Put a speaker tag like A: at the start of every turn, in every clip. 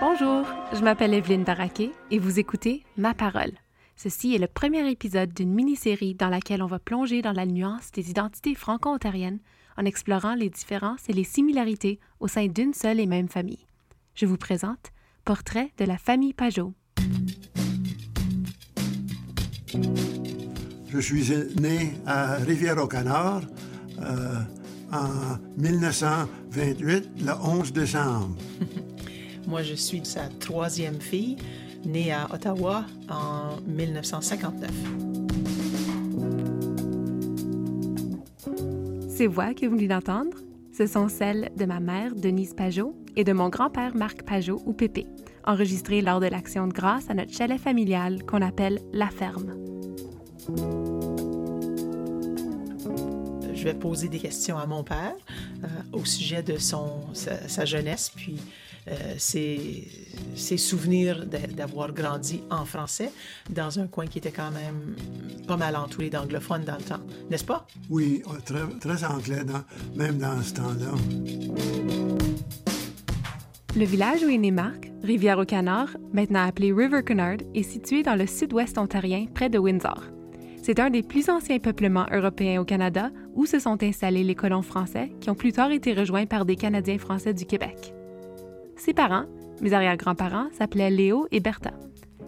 A: Bonjour, je m'appelle Evelyne Baraquet et vous écoutez Ma Parole. Ceci est le premier épisode d'une mini-série dans laquelle on va plonger dans la nuance des identités franco-ontariennes en explorant les différences et les similarités au sein d'une seule et même famille. Je vous présente Portrait de la famille Pajot.
B: Je suis né à Rivière-au-Canard euh, en 1928, le 11 décembre.
C: Moi, je suis sa troisième fille, née à Ottawa en 1959.
A: Ces voix que vous venez d'entendre, ce sont celles de ma mère, Denise Pajot, et de mon grand-père, Marc Pajot, ou Pépé, enregistrées lors de l'action de grâce à notre chalet familial qu'on appelle La Ferme.
C: Je vais poser des questions à mon père euh, au sujet de son, sa, sa jeunesse, puis euh, ses, ses souvenirs d'a- d'avoir grandi en français dans un coin qui était quand même pas mal entouré d'anglophones dans le temps, n'est-ce pas?
B: Oui, euh, très, très anglais, dans- même dans ce temps-là.
A: Le village où est né Marc, Rivière-au-Canard, maintenant appelé River Cunard, est situé dans le sud-ouest ontarien, près de Windsor. C'est un des plus anciens peuplements européens au Canada où se sont installés les colons français qui ont plus tard été rejoints par des Canadiens français du Québec. Ses parents, mes arrière-grands-parents, s'appelaient Léo et Bertha.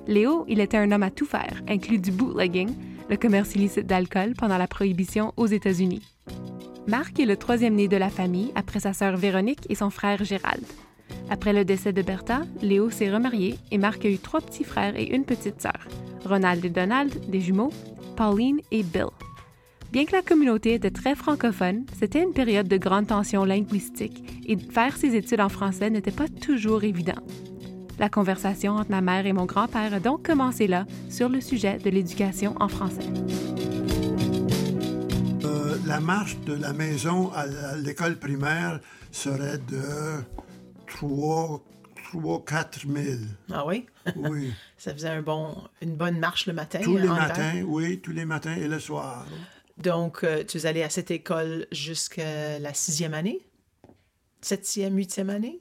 A: Léo, il était un homme à tout faire, inclus du bootlegging, le commerce illicite d'alcool pendant la prohibition aux États-Unis. Marc est le troisième né de la famille après sa sœur Véronique et son frère Gérald. Après le décès de Bertha, Léo s'est remarié et Marc a eu trois petits frères et une petite sœur, Ronald et Donald, des jumeaux, Pauline et Bill. Bien que la communauté était très francophone, c'était une période de grande tension linguistique et faire ses études en français n'était pas toujours évident. La conversation entre ma mère et mon grand-père a donc commencé là sur le sujet de l'éducation en français.
B: Euh, la marche de la maison à l'école primaire serait de 3 4 000.
C: Ah oui?
B: Oui.
C: Ça faisait un bon, une bonne marche le matin.
B: tous les matins, oui, tous les matins et le soir.
C: Donc, euh, tu es allé à cette école jusqu'à la sixième année? Septième, huitième année?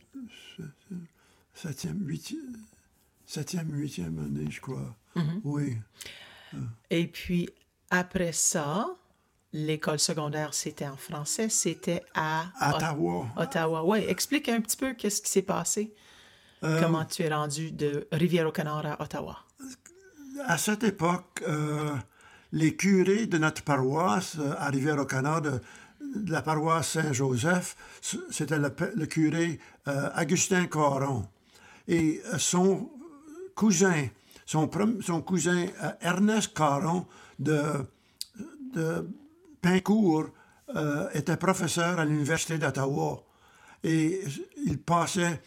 B: Septième, huitième, septième, huitième année, je crois.
C: Mm-hmm.
B: Oui.
C: Et puis, après ça, l'école secondaire, c'était en français, c'était à
B: Ottawa.
C: Ot- Ottawa. Oui, explique un petit peu qu'est-ce qui s'est passé.
B: Euh,
C: Comment tu es rendu de Rivière-au-Canard à Ottawa?
B: À cette époque, euh, les curés de notre paroisse euh, à Rivière-au-Canard, de, de la paroisse Saint-Joseph, c'était le, curé Augustin Caron. Et son cousin, son, cousin Ernest Caron de, de Pincourt euh, était professeur à l'Université d'Ottawa. Et il passait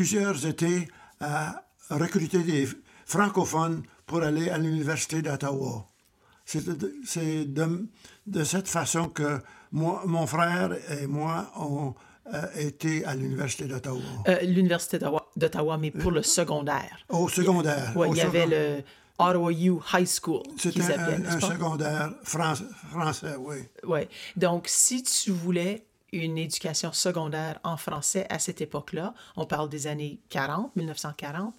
B: plusieurs étés à recruter des francophones pour aller à l'Université d'Ottawa. C'est de, c'est de- de cette façon que moi, mon frère et moi avons été à l'Université d'Ottawa.
C: Euh, L'Université d'Ottawa- mais pour le secondaire.
B: Au secondaire.
C: Il y avait le Ottawa U High School
B: C'était un, secondaire français, français oui.
C: Ouais. Donc, si tu voulais une éducation secondaire en français à cette époque-là, on parle des années 40, 1940,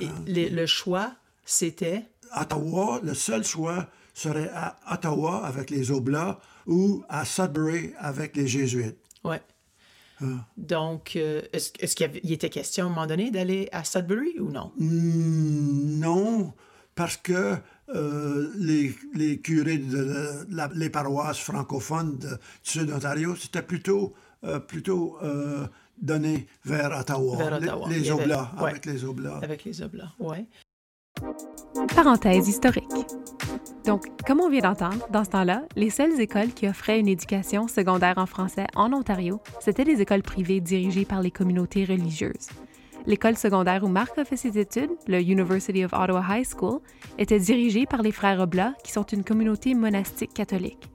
C: et le, le choix, c'était?
B: Ottawa, le seul choix serait à Ottawa avec les Oblats ou à Sudbury avec les Jésuites.
C: Ouais.
B: Ah.
C: Donc, euh, est-ce est-ce qu'il était question à un moment donné d'aller à Sudbury ou non?
B: Hmm, non, parce que euh, les, les curés de la- les paroisses francophones de, du Sud-Ontario, c'était plutôt, euh, plutôt euh, donné vers Ottawa.
C: Vers
B: Les-
C: Ottawa.
B: Les,
C: avait-
B: Oblats,
C: ouais.
B: avec les Oblats.
C: Avec les Oblats, ouais.
A: Parenthèse historique. Donc, comme on vient d'entendre, dans ce temps-là, les seules écoles qui offraient une éducation secondaire en français en Ontario, c'était des écoles privées dirigées par les communautés religieuses. L'école secondaire où Marc a fait ses études, le University of Ottawa High School, était dirigée par les Frères Oblats, qui sont une communauté monastique catholique.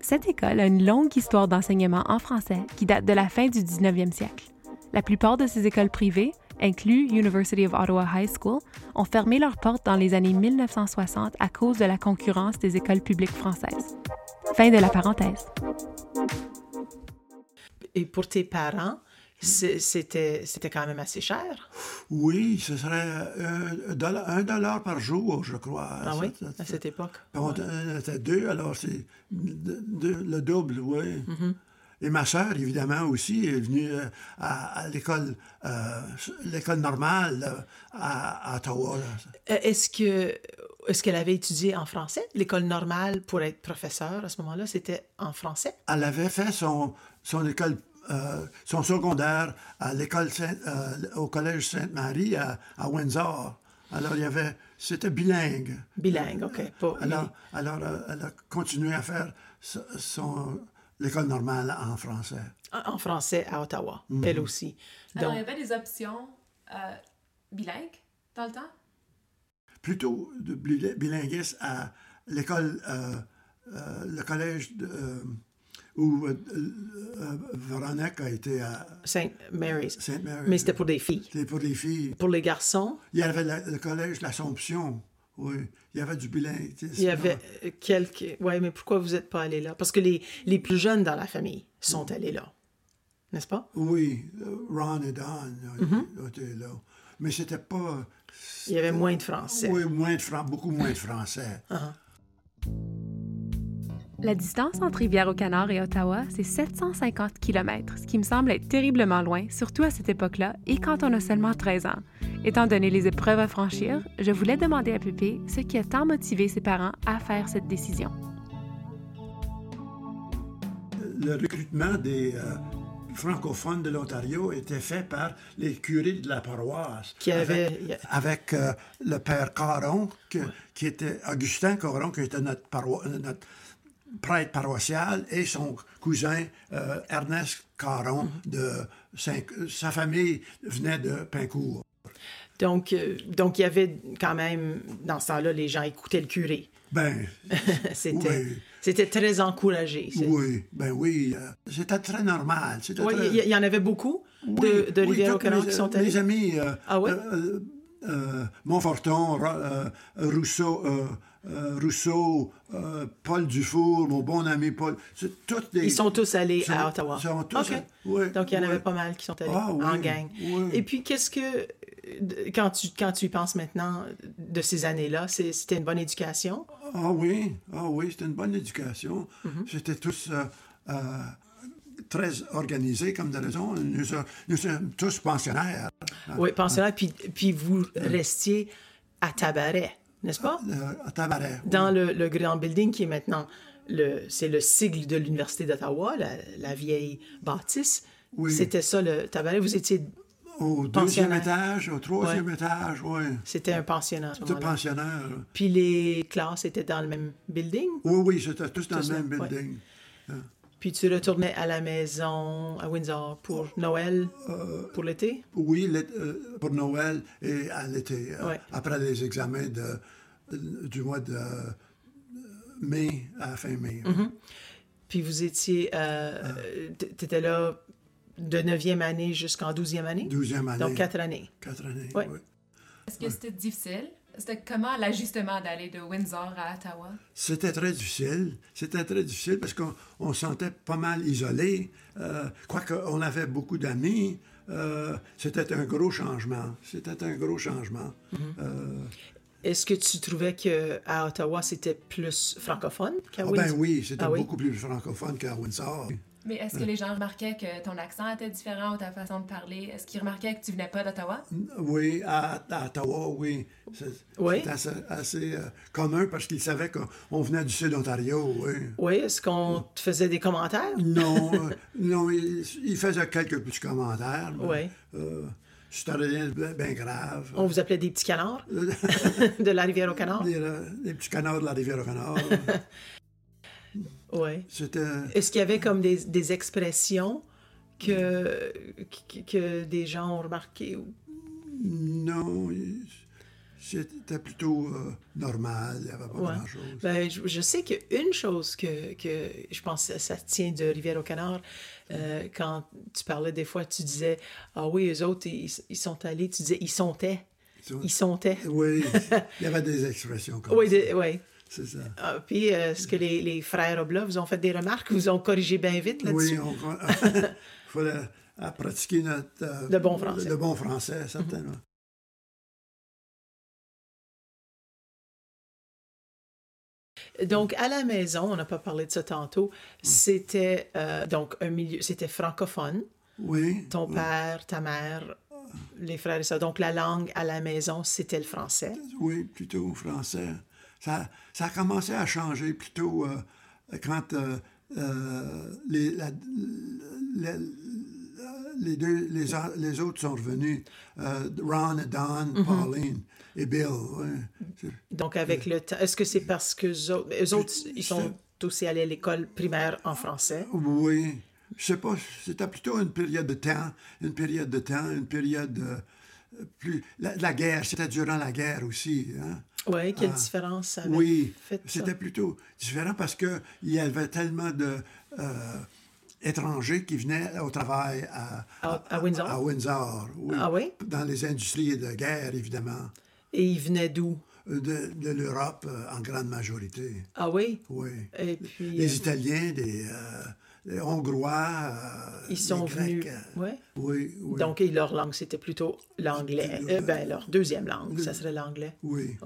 A: Cette école a une longue histoire d'enseignement en français qui date de la fin du 19e siècle. La plupart de ces écoles privées inclus University of Ottawa High School, ont fermé leurs portes dans les années 1960 à cause de la concurrence des écoles publiques françaises. Fin de la parenthèse.
C: Et pour tes parents, c'était c'était quand même assez cher.
B: Oui, ce serait euh, un dollar, un dollar par jour, je crois.
C: Ah oui,
B: Ça- ça-
C: à cette époque.
B: Puis on on était deux, alors c'est le double, oui.
C: Mm-hmm.
B: Et ma sœur, évidemment, aussi, est venue euh, à, à l'école euh, l'école normale à, à Ottawa.
C: Est-ce que est-ce qu'elle avait étudié en français? L'école normale pour être professeur à ce moment-là, c'était en français?
B: Elle avait fait son, son école, euh, son secondaire à l'école Saint- euh, au collège Sainte-Marie à, à Windsor. Alors, il y avait, c'était bilingue.
C: Bilingue, OK. Pas-
B: Alors, alors euh, elle a continué à faire so- son, l'école normale en français.
C: en français à Ottawa,
B: Mm-hmm.
C: elle aussi.
A: Alors,
C: Donc,
A: il y avait des options euh, bilingues dans le temps?
B: Plutôt de à l'école, euh, euh, le collège de, euh, où Véronique a été à
C: Saint Mary's. Mais c'était pour des filles.
B: C'était pour les filles.
C: Pour les garçons,
B: Il y avait la- le collège l'Assomption. Oui, il y avait du bilingue.
C: il y avait quelques... Oui, mais pourquoi vous n'êtes pas allés là? Parce que les, les plus jeunes dans la famille sont allés là. N'est-ce pas?
B: Oui, euh, Ron et Don ont,
C: Mm-hmm.
B: là. Mais c'était pas.
C: Il y avait moins de français.
B: Oui, moins de fran- beaucoup moins de français.
A: La distance entre Rivière-au-Canard et Ottawa, c'est 750 km, ce qui me semble être terriblement loin, surtout à cette époque-là et quand on a seulement 13 ans. Étant donné les épreuves à franchir, je voulais demander à Pépé ce qui a tant motivé ses parents à faire cette décision.
B: le recrutement des euh, francophones de l'Ontario était fait par les curés de la paroisse.
C: Qui avait-
B: Avec, avec, euh, le père Caron, que- qui était Augustin Caron, qui était notre, paroi- euh, notre prêtre paroissial, et son cousin euh, Ernest Caron, de Saint- sa famille venait de Pincourt.
C: Donc, euh, donc, il y avait quand même, dans ce temps-là, les gens écoutaient le curé.
B: Ben,
C: C'était
B: Oui.
C: c'était très encouragé.
B: Oui, ben oui, euh, c'était très normal. C'était
C: Oui,
B: très-
C: il y, en avait beaucoup de,
B: Oui,
C: de qui sont allés.
B: Mes amis,
C: Ah
B: Montforton, Ro- Rousseau, euh, Rousseau euh, Paul Dufour, mon bon ami Paul, c'est toutes des...
C: Ils sont tous allés
B: sont-
C: à Ottawa.
B: sont tous oui,
C: Donc, il y en
B: oui.
C: avait pas mal qui sont allés
B: Ah oui,
C: en gang. Et puis, qu'est-ce que, euh, quand tu, quand tu y penses maintenant de ces années-là, c'est- c'était une bonne éducation?
B: Ah oui, ah oui, c'était une bonne éducation.
C: Mm-hmm.
B: C'était tous euh, très organisés, comme de raison. Nous, sommes- nous sommes tous pensionnaires.
C: Oui, pensionnat, puis, puis vous restiez à Tabaret, n'est-ce pas?
B: euh, à Tabaret. oui.
C: Dans le, le grand building qui est maintenant, le, c'est le sigle de l'Université d'Ottawa, la, la vieille bâtisse.
B: Oui.
C: C'était ça, le Tabaret. Vous étiez...
B: Au deuxième étage, au troisième étage, oui.
C: C'était un pensionnat
B: C'était
C: moment-là.
B: pensionnaire.
C: Puis les classes étaient dans le même building?
B: Oui, oui, c'était tous dans
C: Tous
B: le même
C: là, ouais.
B: building.
C: Puis tu retournais à la maison à Windsor pour Noël, pour l'été?
B: Oui, euh, pour Noël et à l'été, euh, après les examens de, du mois de euh, mai à fin mai.
C: Mm-hmm. Puis vous étiez, euh, t- t'étais là de 9e année jusqu'en 12e année?
B: Douzième année.
C: Donc quatre années.
B: Quatre années,
C: Ouais.
B: oui.
A: Est-ce que c'était difficile? C'était comment l'ajustement d'aller de Windsor à Ottawa?
B: C'était très difficile. C'était très difficile parce qu'on on se sentait pas mal isolé. Euh, Quoique on avait beaucoup d'amis, euh, c'était un gros changement. C'était un gros changement. Euh,
C: Est-ce que tu trouvais que à Ottawa c'était plus francophone qu'à
B: ah
C: Windsor?
B: ben oui, c'était
C: Ah oui?
B: beaucoup plus francophone qu'à Windsor.
A: Mais est-ce que les gens remarquaient que ton accent était différent ou ta façon de parler? Est-ce qu'ils remarquaient que tu venais pas d'Ottawa?
B: Oui, à, à Ottawa, oui. C'est
C: Oui.
B: c'est assez, assez, euh, commun parce qu'ils savaient qu'on venait du Sud-Ontario, oui.
C: Oui, est-ce qu'on te faisait des commentaires?
B: Non, euh, non, il, il faisait quelques petits commentaires. mais,
C: Oui.
B: Euh, c'était rien de bien grave.
C: On vous appelait des petits canards de la rivière au canard?
B: Euh, les petits canards de la rivière au canard.
C: Oui.
B: C'était.
C: Est-ce qu'il y avait comme des, des expressions que, que, que des gens ont remarquées? ou-
B: Non. il- c'était plutôt euh, normal, il n'y avait pas
C: Ouais.
B: grand-chose.
C: Ben, je, je sais qu'une chose que, que je pense que ça tient de Rivière-au-Canard, euh, quand tu parlais des fois, tu disais Ah oui, eux autres, ils, ils sont allés, tu disais ils
B: sont-
C: Ils sontaient.
B: Oui, il y avait des expressions comme
C: Oui,
B: ça.
C: de- ouais.
B: C'est ça.
C: Ah, puis, euh, est-ce que les, les frères Oblat vous ont fait des remarques, vous ont corrigé bien vite là-dessus?
B: Oui, on il fallait à pratiquer notre... euh,
C: Le bon français.
B: Le bon français, certainement.
C: Donc, à la maison, on n'a pas parlé de ça tantôt, c'était euh, donc un milieu, c'était francophone.
B: Oui.
C: Ton
B: oui.
C: père, ta mère, les frères et sœurs. Donc, la langue à la maison, c'était le français.
B: Oui, plutôt français. Ça, ça a commencé à changer plutôt euh, quand euh, les, la- la- les, deux, les, les autres sont revenus. euh, Ron, Don,
C: Mm-hmm.
B: Pauline et Bill.
C: Donc, avec le temps, est-ce que c'est parce que eux autres, ils sont aussi allés à l'école primaire en français?
B: Oui. Je sais pas, c'était plutôt une période de temps, une période de temps, une période euh, plus... La, la guerre, c'était durant la guerre aussi. Hein?
C: Oui, quelle
B: Ah.
C: différence ça avait
B: Oui,
C: fait ça?
B: c'était plutôt différent parce qu'il y avait tellement de euh, étrangers qui venaient au travail à,
C: À- à Windsor?
B: à Windsor, oui.
C: Ah oui?
B: Dans les industries de guerre, évidemment,
C: Et ils venaient d'où?
B: de, de l'Europe euh, en grande majorité.
C: Ah oui?
B: Oui.
C: Et puis,
B: Les
C: euh,
B: Italiens, des, euh, les Hongrois, euh,
C: ils sont
B: les Grecs,
C: venus. Ouais.
B: Oui, oui.
C: Donc, et leur langue, c'était plutôt l'anglais. Ben, leur deuxième langue,
B: Le-
C: ça serait l'anglais.
B: oui.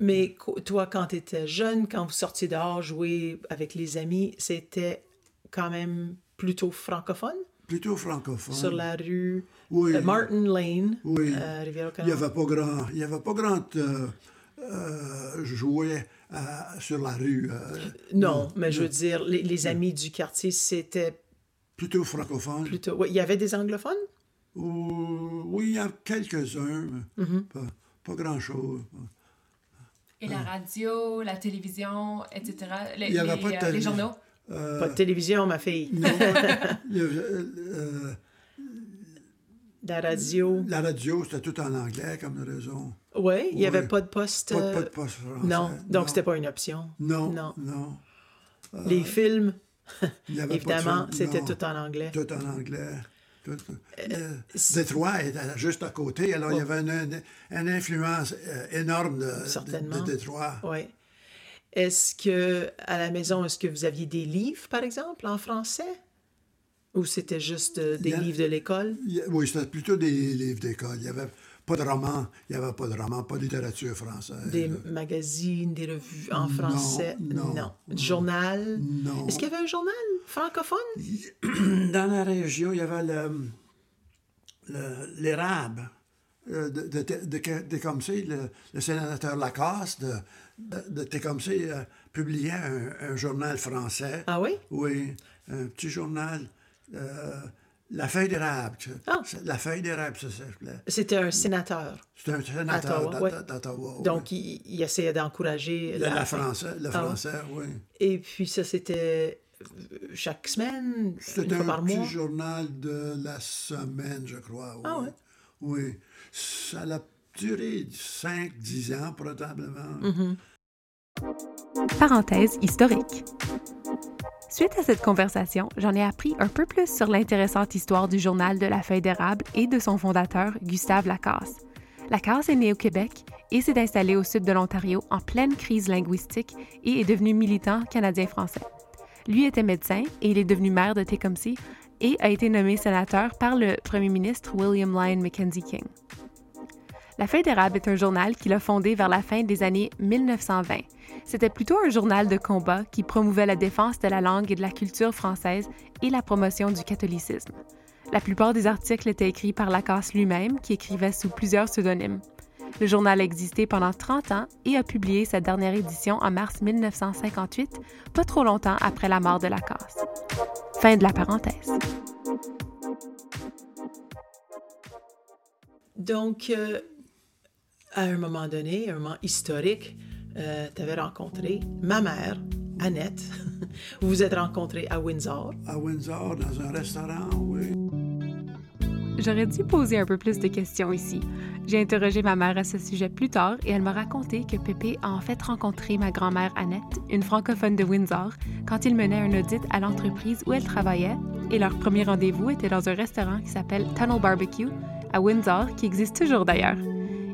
C: Mais co- toi, quand tu étais jeune, quand vous sortiez dehors jouer avec les amis, c'était quand même plutôt francophone
B: Plutôt francophone.
C: sur la rue
B: Oui.
C: euh, Martin Lane,
B: Oui.
C: euh,
B: Il n'y avait pas grand, il y avait pas grand euh, euh, jouet euh, sur la rue. euh,
C: Non, mais je veux dire, les, les amis du quartier, c'était
B: plutôt francophone.
C: plutôt. ouais, il y avait des anglophones?
B: Ou- oui, il y a quelques-uns, mais
C: Mm-hmm.
B: pas, pas grand-chose.
D: Et la radio, la télévision, etc. Les,
B: Il y avait
D: les,
B: pas de
D: euh, les journaux?
B: Euh,
C: Pas de télévision, ma fille.
B: non, euh,
C: La radio.
B: la radio, c'était tout en anglais comme raison.
C: Oui, il n'y avait pas de poste.
B: Pas, de-
C: euh,
B: pas de poste français.
C: Non, donc c'était pas une option.
B: Non,
C: Non.
B: non.
C: Les films, évidemment, c'était tout en anglais.
B: Tout en anglais. Tout, euh, Détroit était juste à côté, alors il y
C: Oh.
B: avait une, une influence énorme de, de-
C: Certainement.
B: de Détroit.
C: Oui. Est-ce que, à la maison, est-ce que vous aviez des livres, par exemple, en français? Ou c'était juste euh, des
B: y a-
C: livres de l'école?
B: Y a- Oui, c'était plutôt des livres d'école. Il n'y avait pas de romans, il n'y avait pas de romans, pas de littérature française.
C: Des magazines, des revues en
B: Non,
C: français?
B: non,
C: Du journal?
B: Non.
C: Est-ce qu'il y avait un journal francophone?
B: Dans la région, il y avait le- le- l'érable euh, de, de, de, de Tecumseh, le, le sénateur Lacasse de, de Tecumseh euh, publiait un, un journal français.
C: Ah oui?
B: Oui, un petit journal. euh, la feuille d'érable. ça-
C: Ah.
B: ça- La feuille d'érable, ça s'appelait.
C: C'était un sénateur.
B: C'était un sénateur
C: ouais.
B: d'Ottawa. oui.
C: Donc, il, il essayait d'encourager
B: le,
C: la-
B: la français, le
C: Ah
B: français, oui.
C: Et puis, ça, c'était euh, chaque semaine,
B: C'était un
C: par
B: petit
C: mois?
B: journal de la semaine, je crois. Oui.
C: Ah ouais?
B: Oui. Ça a duré 5-10 ans, probablement.
C: Mm-hmm.
A: Parenthèse historique. Suite à cette conversation, j'en ai appris un peu plus sur l'intéressante histoire du journal de la feuille d'érable et de son fondateur, Gustave Lacasse. Lacasse est né au Québec et s'est installé au sud de l'Ontario en pleine crise linguistique et est devenu militant canadien-français. Lui était médecin et il est devenu maire de Tecumseh et a été nommé sénateur par le premier ministre William Lyon Mackenzie King. La Feuille d'érable est un journal qu'il a fondé vers la fin des années 1920. C'était plutôt un journal de combat qui promouvait la défense de la langue et de la culture française et la promotion du catholicisme. La plupart des articles étaient écrits par Lacasse lui-même, qui écrivait sous plusieurs pseudonymes. Le journal a existé pendant 30 ans et a publié sa dernière édition en mars 1958, pas trop longtemps après la mort de Lacasse. Fin de la parenthèse.
C: Donc, euh, à un moment donné, un moment historique, tu avais rencontré ma mère, Annette. vous vous êtes rencontrés à Windsor.
B: À Windsor, dans un restaurant, oui.
A: J'aurais dû poser un peu plus de questions ici. J'ai interrogé ma mère à ce sujet plus tard et elle m'a raconté que Pépé a en fait rencontré ma grand-mère Annette, une francophone de Windsor, quand il menait un audit à l'entreprise où elle travaillait et leur premier rendez-vous était dans un restaurant qui s'appelle Tunnel Barbecue à Windsor, qui existe toujours d'ailleurs.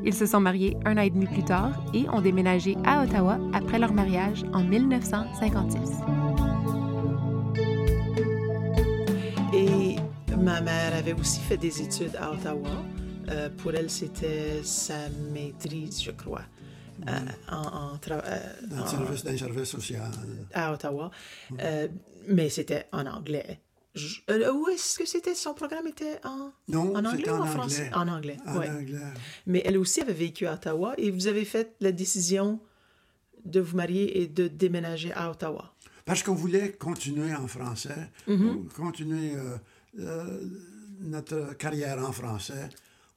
A: Ils se sont mariés un an et demi plus tard et ont déménagé à Ottawa après leur mariage en 1956.
C: Et ma mère avait aussi fait des études à Ottawa. Euh, pour elle, c'était sa maîtrise, je crois, euh, en, en euh,
B: Dans le
C: en-
B: service, dans le service social.
C: à Ottawa. Euh, mais c'était en anglais. Je- euh, où est-ce que c'était? Son programme était en,
B: Non,
C: en anglais ou
B: en
C: en français?
B: anglais.
C: En anglais,
B: En
C: ouais.
B: anglais.
C: Mais elle aussi avait vécu à Ottawa et vous avez fait la décision de vous marier et de déménager à Ottawa.
B: Parce qu'on voulait continuer en français,
C: Mm-hmm.
B: continuer euh, euh, notre carrière en français.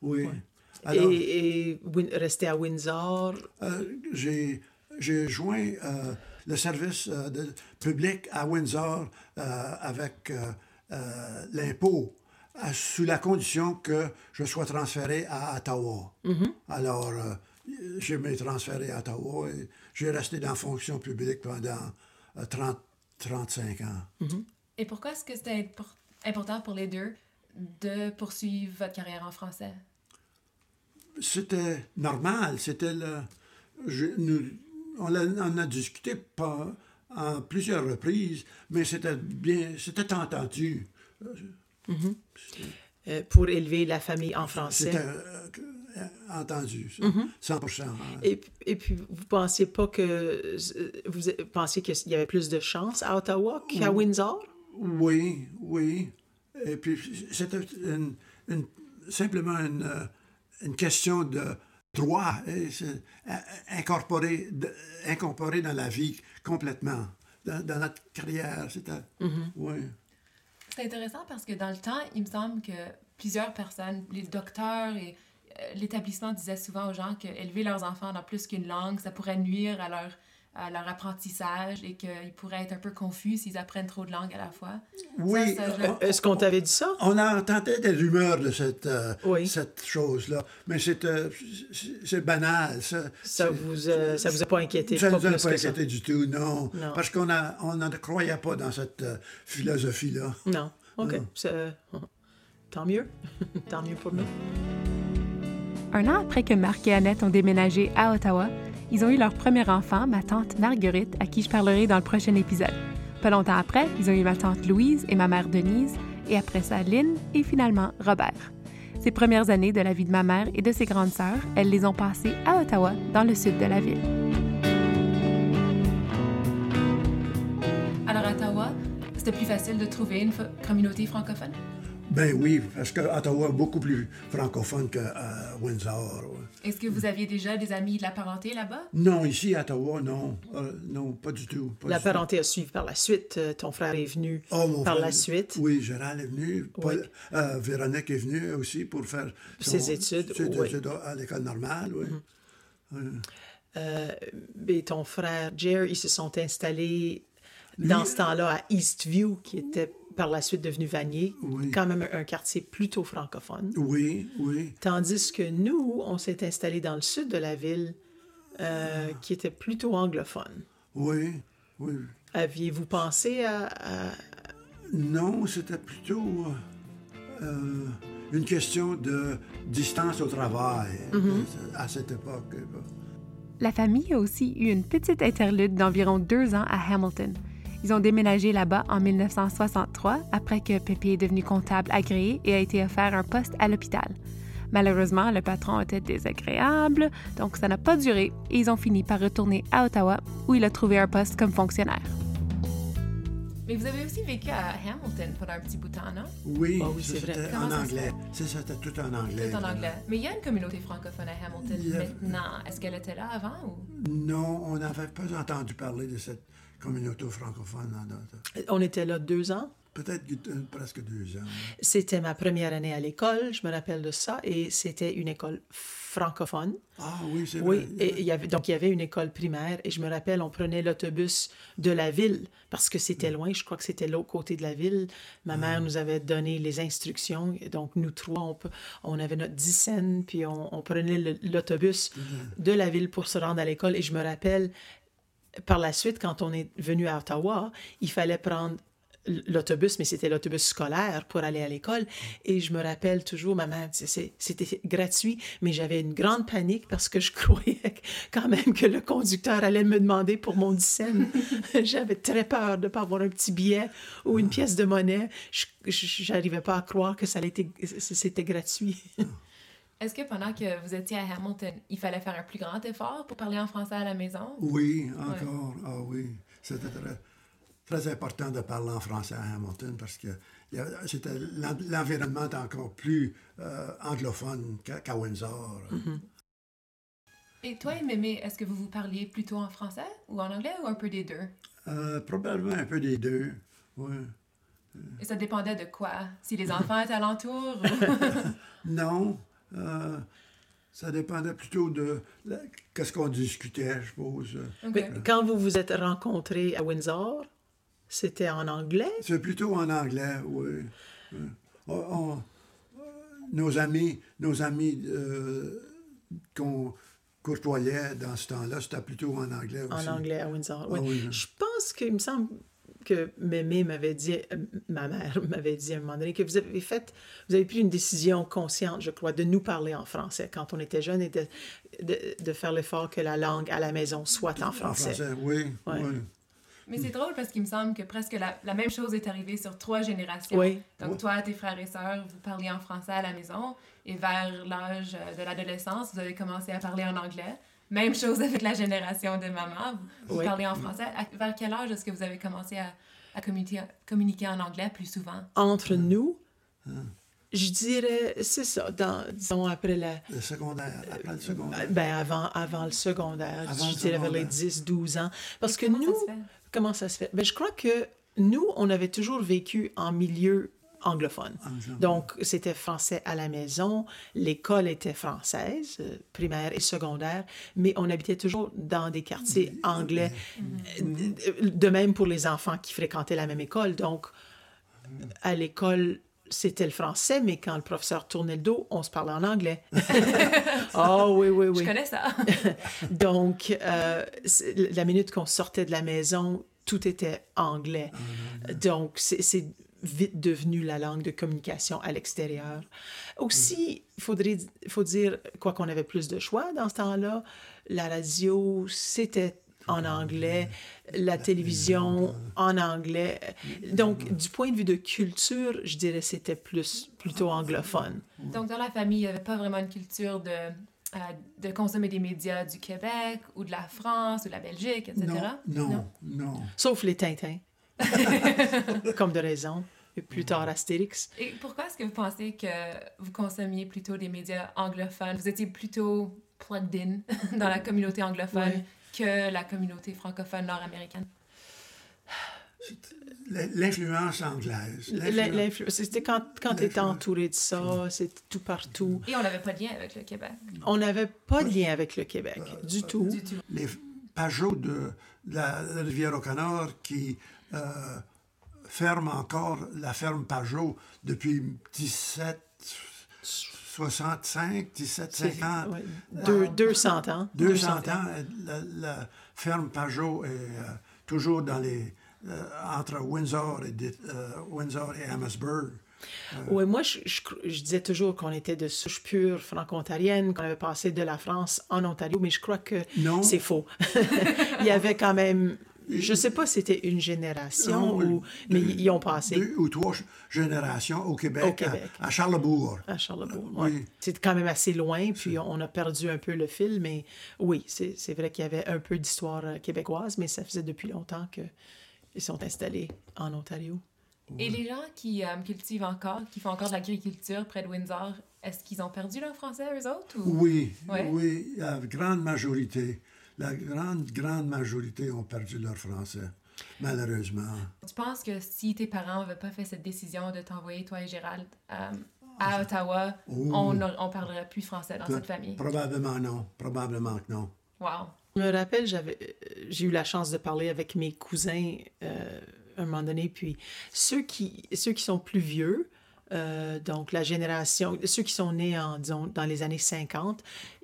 B: Oui. Alors,
C: et rester à Windsor?
B: euh, j'ai joint le service de- public à Windsor avec euh, euh, l'impôt, à- sous la condition que je sois transféré à Ottawa. Alors, euh, je m'ai transféré à Ottawa et j'ai resté dans la fonction publique pendant euh, 30, 35 ans.
D: Et pourquoi est-ce que c'était impor- important pour les deux de poursuivre votre carrière en français?
B: C'était normal, c'était le... je- nous, on, a, on a discuté pas, en plusieurs reprises, mais c'était bien, c'était entendu.
C: euh, pour élever la famille en français.
B: C'était euh, entendu, ça, 100%. hein.
C: Et, et puis, vous pensiez pas que... euh, Vous pensiez qu'il y avait plus de chance à Ottawa qu'à Windsor?
B: Oui, oui. Et puis, c'était une- une- simplement une, une question de droit, et c'est, euh, incorporé, dans la vie complètement, dans, dans notre carrière. C'était, oui.
D: C'est intéressant parce que dans le temps, il me semble que plusieurs personnes, les docteurs et euh, l'établissement disaient souvent aux gens que élever leurs enfants dans plus qu'une langue, ça pourrait nuire à leur, à leur apprentissage et qu'ils pourraient être un peu confus s'ils apprennent trop de langues à la fois.
B: Oui,
D: je-
B: euh,
C: Est-ce qu'on t'avait dit ça?
B: On a entendu des rumeurs de cette, euh,
C: Oui.
B: cette chose-là, mais c'est, euh, banal. Ça,
C: Ça vous, euh, ça vous a pas inquiété?
B: ça
C: pas
B: nous a pas
C: que ça?
B: inquiété du tout, non.
C: Non.
B: Parce qu'on a, on ne croyait pas dans cette euh, philosophie-là.
C: Non. OK. C'est- Tant mieux. Tant mieux pour nous.
A: Un an après que Marc et Annette ont déménagé à Ottawa, ils ont eu leur premier enfant, ma tante Marguerite, à qui je parlerai dans le prochain épisode. Pas longtemps après, ils ont eu ma tante Louise et ma mère Denise, et après ça Lynn et finalement Robert. Ces premières années de la vie de ma mère et de ses grandes sœurs, elles les ont passées à Ottawa, dans le sud de la ville.
D: Alors Ottawa, c'était plus facile de trouver une communauté francophone?
B: Ben oui, parce que Ottawa est beaucoup plus francophone que euh, Windsor. ouais.
D: Est-ce que vous aviez déjà des amis de la parenté là-bas?
B: Non, ici à Ottawa, non. Euh, non, pas du tout. pas
C: La
B: du tout.
C: parenté a suivi par la suite. Euh, Ton frère est venu
B: Oh, mon
C: par
B: frère-
C: la suite.
B: Oui, Gérald est venu. Paul-
C: Oui.
B: euh, Véronique est venue aussi pour faire
C: Ses études,
B: ses
C: oui.
B: études à l'école normale, oui.
C: Euh, et ton frère Jer, ils se sont installés dans ce temps-là à Eastview, qui était par la suite devenu Vanier,
B: Oui.
C: quand même un quartier plutôt francophone.
B: Oui, oui.
C: Tandis que nous, on s'est installés dans le sud de la ville, euh, qui était plutôt anglophone.
B: Oui, oui.
C: Aviez-vous pensé à, à-
B: Non, c'était plutôt euh, euh, une question de distance au travail
C: Mm-hmm.
B: à cette époque.
A: La famille a aussi eu une petite interlude d'environ deux ans à Hamilton. Ils ont déménagé là-bas en 1963 après que Pépé est devenu comptable agréé et a été offert un poste à l'hôpital. Malheureusement, le patron était désagréable, donc ça n'a pas duré et ils ont fini par retourner à Ottawa où il a trouvé un poste comme fonctionnaire.
D: Mais vous avez aussi vécu à Hamilton pendant un petit bout de temps, non?
B: Oui,
C: Ah oui,
B: ça,
C: c'est vrai.
D: Comment
B: en anglais. C'est ça, c'était tout en anglais.
D: Tout en anglais. Mais il y a une communauté francophone à Hamilton
B: a-
D: maintenant. Est-ce qu'elle était là avant ou?
B: Non, on n'avait pas entendu parler de cette communauté francophone.
C: On était là deux ans.
B: peut-être euh, presque deux ans.
C: C'était ma première année à l'école, je me rappelle de ça, et c'était une école francophone.
B: Ah oui, c'est
C: Oui,
B: vrai.
C: et il y avait, donc il y avait une école primaire et je me rappelle, on prenait l'autobus de la ville parce que c'était loin, je crois que c'était l'autre côté de la ville. Ma mère nous avait donné les instructions, et donc nous trois, on, avait notre dizaine, puis on, on prenait l'autobus de la ville pour se rendre à l'école. Et je me rappelle, par la suite, quand on est venu à Ottawa, il fallait prendre l'autobus, mais c'était l'autobus scolaire pour aller à l'école. Et je me rappelle toujours, maman, c'était gratuit, mais j'avais une grande panique parce que je croyais quand même que le conducteur allait me demander pour mon 10 cents. J'avais très peur de ne pas avoir un petit billet ou une pièce de monnaie. Je n'arrivais pas à croire que c'était gratuit.
A: Est-ce que pendant que vous étiez à Hamilton, il fallait faire un plus grand effort pour parler en français à la maison?
B: Oui, encore. Ah oui. C'était très, très important de parler en français à Hamilton parce que l'environnement est encore plus euh, anglophone qu'à Windsor.
A: Et toi et Mémé, est-ce que vous vous parliez plutôt en français ou en anglais ou un peu des deux?
B: Euh, probablement un peu des deux. Oui.
A: Et ça dépendait de quoi? Si les enfants étaient alentour? ou-
B: Non. Euh, ça dépendait plutôt de la- qu'est-ce qu'on discutait, je suppose.
C: Mais quand vous vous êtes rencontrés à Windsor, c'était en anglais?
B: C'est plutôt en anglais, oui. On- on- nos amis, nos amis euh, qu'on courtoyait dans ce temps-là, c'était plutôt en anglais aussi.
C: En anglais à Windsor.
B: Ah
C: oui.
B: oui.
C: Je pense qu'il me semble que Mémé m'avait dit, euh, ma mère m'avait dit à un moment donné que vous avez fait, vous avez pris une décision consciente, je crois, de nous parler en français quand on était jeunes et de, de, de faire l'effort que la langue à la maison soit en
B: En
C: français.
B: oui.
C: Ouais.
B: oui.
A: Mais c'est drôle parce qu'il me semble que presque la, la même chose est arrivée sur trois générations.
C: Oui.
A: Donc, toi, tes frères et sœurs, vous parliez en français à la maison. Et vers l'âge euh, de l'adolescence, vous avez commencé à parler en anglais. Même chose avec la génération de maman. Vous, vous
C: Oui.
A: parlez en français. À- vers quel âge est-ce que vous avez commencé à, à communiquer, communiquer en anglais plus souvent?
C: Entre nous, je dirais, c'est ça, dans, disons après la,
B: Le secondaire, après le secondaire.
C: ben avant, avant le secondaire,
B: Avant
C: je
B: le
C: dirais vers les
B: secondaire.
C: 10, 12 ans. Parce que
A: Comment ça
C: nous,
A: se fait?
C: Comment ça se fait? Ben, je crois que nous, on avait toujours vécu en milieu anglophone.
B: Anglophone.
C: Donc, c'était français à la maison, l'école était française, euh, primaire et secondaire, mais on habitait toujours dans des quartiers anglais. Euh, De même pour les enfants qui fréquentaient la même école. Donc, à l'école, c'était le français, mais quand le professeur tournait le dos, on se parlait en anglais. oh oui, oui, oui.
A: Je connais ça.
C: Donc, euh, la minute qu'on sortait de la maison, tout était anglais. Donc, c'est vite devenu la langue de communication à l'extérieur. Aussi, il faudrait il faut dire, quoi qu'on avait plus de choix dans ce temps-là, la radio, c'était en anglais, la télévision en anglais. Donc, du point de vue de culture, je dirais c'était plus plutôt anglophone.
A: Donc, dans la famille, il n'y avait pas vraiment une culture de, euh, de consommer des médias du Québec ou de la France ou de la Belgique, etc.
B: Non, non, non.
C: Sauf les Tintins. Comme de raison. Et plus tard, Astérix.
A: Et pourquoi est-ce que vous pensez que vous consommiez plutôt des médias anglophones? Vous étiez plutôt plugged in dans la communauté anglophone que la communauté francophone nord-américaine?
B: L'influence anglaise.
C: C'était quand, quand tu étais entouré de ça, c'était tout partout.
A: Et on n'avait pas de lien avec le Québec
C: On n'avait pas de lien avec le Québec, du tout.
A: du tout.
B: les Pajot de la rivière au Canard qui euh, ferment encore la ferme Pajot depuis 1765,
C: C'est
B: 1750.
C: ouais, deux- 200 ans.
B: 200 ans, la, la ferme Pajot est euh, toujours dans les, euh, entre Windsor et, euh, Windsor et Amherstburg.
C: Oui, moi, je, je, je disais toujours qu'on était de souche pure franco-ontarienne, qu'on avait passé de la France en Ontario, mais je crois que
B: Non.
C: c'est faux. Il y avait quand même, je sais pas si c'était une génération,
B: Non,
C: ou, mais
B: deux-
C: ils ont passé
B: Deux ou trois générations au Québec,
C: Au Québec.
B: À, à Charlesbourg.
C: à Charlesbourg.
B: Oui.
C: ouais. C'est quand même assez loin, puis on a perdu un peu le fil, mais oui, c'est c'est vrai qu'il y avait un peu d'histoire euh, québécoise, mais ça faisait depuis longtemps qu'ils sont installés en Ontario.
A: Et les gens qui euh, cultivent encore, qui font encore de l'agriculture près de Windsor, est-ce qu'ils ont perdu leur français, eux autres? Ou...
B: Oui,
A: Ouais.
B: oui, la grande majorité, la grande, grande majorité ont perdu leur français. malheureusement.
D: Tu penses que si tes parents n'avaient pas fait cette décision de t'envoyer, toi et Gérald, euh, à Ottawa, on ne parlerait plus français dans cette famille?
B: Probablement non. Probablement que non.
D: Wow.
C: Je me rappelle, j'avais, euh, j'ai eu la chance de parler avec mes cousins euh, à un moment donné, puis ceux qui, ceux qui sont plus vieux, euh, donc la génération, ceux qui sont nés en, disons, dans les années 50,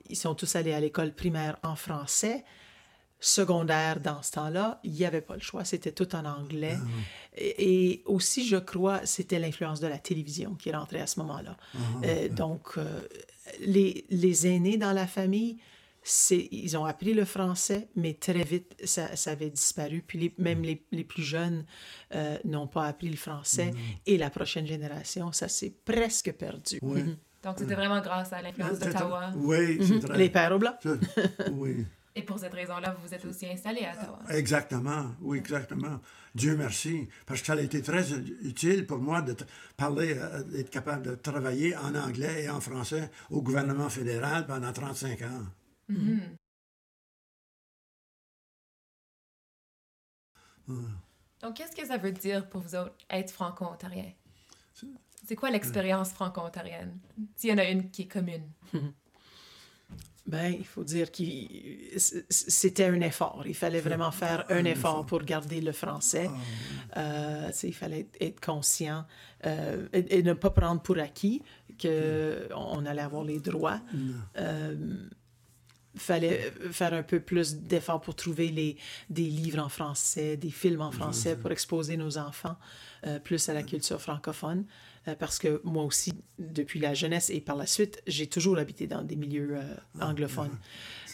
C: ils sont tous allés à l'école primaire en français. Secondaire, dans ce temps-là, il n'y avait pas le choix, c'était tout en anglais. et, et aussi, je crois, c'était l'influence de la télévision qui est rentrée à ce moment-là. Euh, donc, euh, les, les aînés dans la famille, ils ont appris le français, mais très vite, ça, ça avait disparu. Puis les- même les, les plus jeunes euh, n'ont pas appris le français. Et la prochaine génération, ça s'est presque perdu.
B: Oui.
D: Donc, c'était vraiment grâce à l'influence
B: C'est-
D: d'Ottawa.
B: Oui, c'est très...
C: Les pères au blanc.
B: c'est- Oui.
D: Et pour cette raison-là, vous vous êtes aussi installé à Ottawa.
B: Exactement, oui, exactement. Dieu merci, parce que ça a été très utile pour moi de parler, euh, d'être capable de travailler en anglais et en français au gouvernement fédéral pendant 35 ans.
D: Donc, qu'est-ce que ça veut dire pour vous autres être franco-ontarien? C'est quoi l'expérience franco-ontarienne? S'il y en a une qui est commune.
C: Ben, il faut dire que c'était un effort. Il fallait vraiment faire un effort pour garder le français. Euh, tu sais, il fallait être, être conscient euh, et, et ne pas prendre pour acquis qu'on allait avoir les droits. Euh, fallait faire un peu plus d'efforts pour trouver les, des livres en français, des films en français pour exposer nos enfants euh, plus à la culture francophone. Euh, parce que moi aussi, depuis la jeunesse et par la suite, j'ai toujours habité dans des milieux euh, anglophones.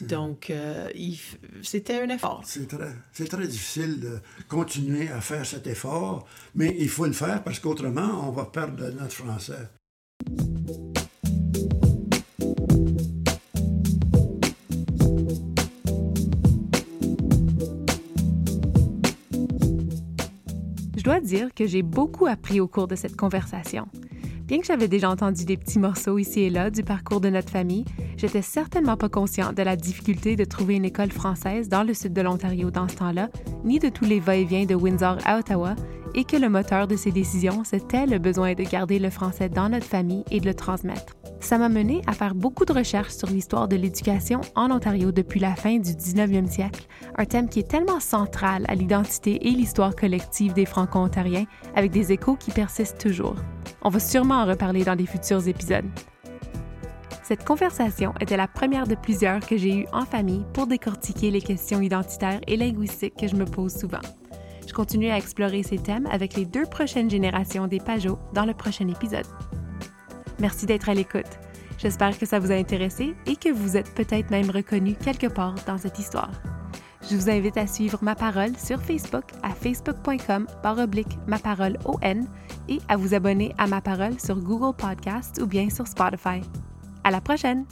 C: Donc, euh, f- c'était un effort.
B: C'est très, c'est très difficile de continuer à faire cet effort, mais il faut le faire parce qu'autrement, on va perdre notre français.
A: Dire que j'ai beaucoup appris au cours de cette conversation. Bien que j'avais déjà entendu des petits morceaux ici et là du parcours de notre famille, j'étais certainement pas conscient de la difficulté de trouver une école française dans le sud de l'Ontario dans ce temps-là, ni de tous les va-et-vient de Windsor à Ottawa, et que le moteur de ces décisions, c'était le besoin de garder le français dans notre famille et de le transmettre. Ça m'a mené à faire beaucoup de recherches sur l'histoire de l'éducation en Ontario depuis la fin du 19e siècle, un thème qui est tellement central à l'identité et l'histoire collective des Franco-Ontariens, avec des échos qui persistent toujours. On va sûrement en reparler dans les futurs épisodes. Cette conversation était la première de plusieurs que j'ai eues en famille pour décortiquer les questions identitaires et linguistiques que je me pose souvent. Je continue à explorer ces thèmes avec les deux prochaines générations des Pajot dans le prochain épisode. Merci d'être à l'écoute. J'espère que ça vous a intéressé et que vous êtes peut-être même reconnu quelque part dans cette histoire. Je vous invite à suivre Ma Parole sur Facebook à facebook.com oblique Ma Parole ON et à vous abonner à Ma Parole sur Google Podcast ou bien sur Spotify. À la prochaine!